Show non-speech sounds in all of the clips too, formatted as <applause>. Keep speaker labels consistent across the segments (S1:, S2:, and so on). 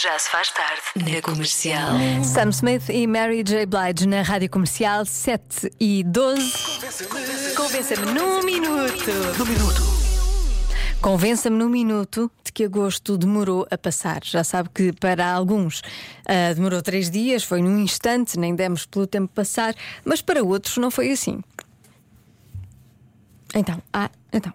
S1: Já se faz tarde na comercial.
S2: Sam Smith e Mary J. Blige na rádio comercial 7 e 12. Convença-me num minuto.
S3: No minuto.
S2: Convença-me num minuto de que agosto demorou a passar. Já sabe que para alguns ah, demorou três dias, foi num instante, nem demos pelo tempo passar, mas para outros não foi assim. Então, ah, então,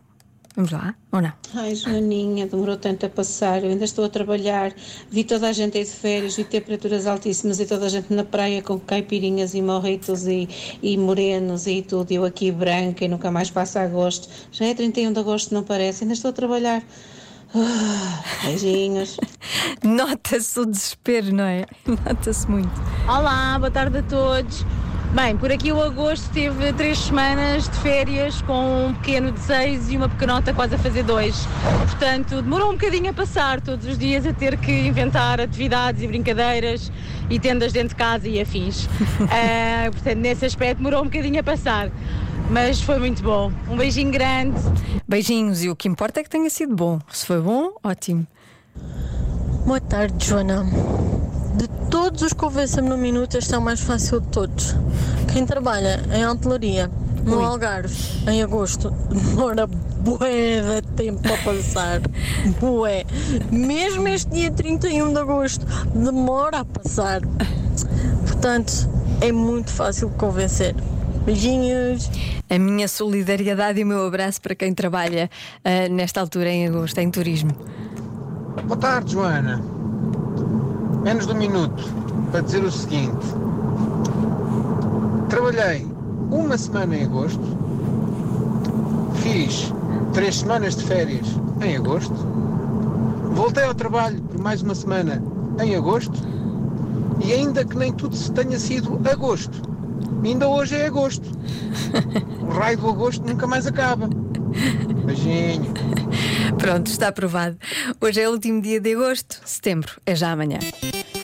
S2: vamos lá, ou não?
S4: Ai, Joaninha, demorou tanto a passar. Eu ainda estou a trabalhar. Vi toda a gente aí de férias, vi temperaturas altíssimas e toda a gente na praia com caipirinhas e morritos e, e morenos e tudo. Eu aqui branca e nunca mais passo agosto. Já é 31 de agosto, não parece? Ainda estou a trabalhar. Ah, beijinhos. <laughs>
S2: Nota-se o desespero, não é? <laughs> Nota-se muito.
S5: Olá, boa tarde a todos. Bem, por aqui o agosto teve três semanas de férias com um pequeno de seis e uma pequenota quase a fazer dois. Portanto, demorou um bocadinho a passar todos os dias a ter que inventar atividades e brincadeiras e tendas dentro de casa e afins. <laughs> Ah, portanto, nesse aspecto demorou um bocadinho a passar. Mas foi muito bom. Um beijinho grande.
S2: Beijinhos, e o que importa é que tenha sido bom. Se foi bom, ótimo.
S6: Boa tarde, Joana. De todos os convença-me no minuto, este é o mais fácil de todos. Quem trabalha em hotelaria, no
S2: Ui.
S6: Algarve, em agosto, demora bué de tempo a passar. <laughs> Bué. Mesmo este dia 31 de agosto, demora a passar. Portanto, é muito fácil de convencer. Beijinhos.
S2: A minha solidariedade e o meu abraço para quem trabalha ah, nesta altura em agosto, em turismo.
S7: Boa tarde, Joana. Menos de um minuto para dizer o seguinte: trabalhei uma semana em agosto, fiz três semanas de férias em agosto, voltei ao trabalho por mais uma semana em agosto e ainda que nem tudo se tenha sido agosto, ainda hoje é agosto. <laughs> O raio do agosto nunca mais acaba. Beijinho.
S2: Pronto, está aprovado. Hoje é o último dia de agosto, setembro é já amanhã.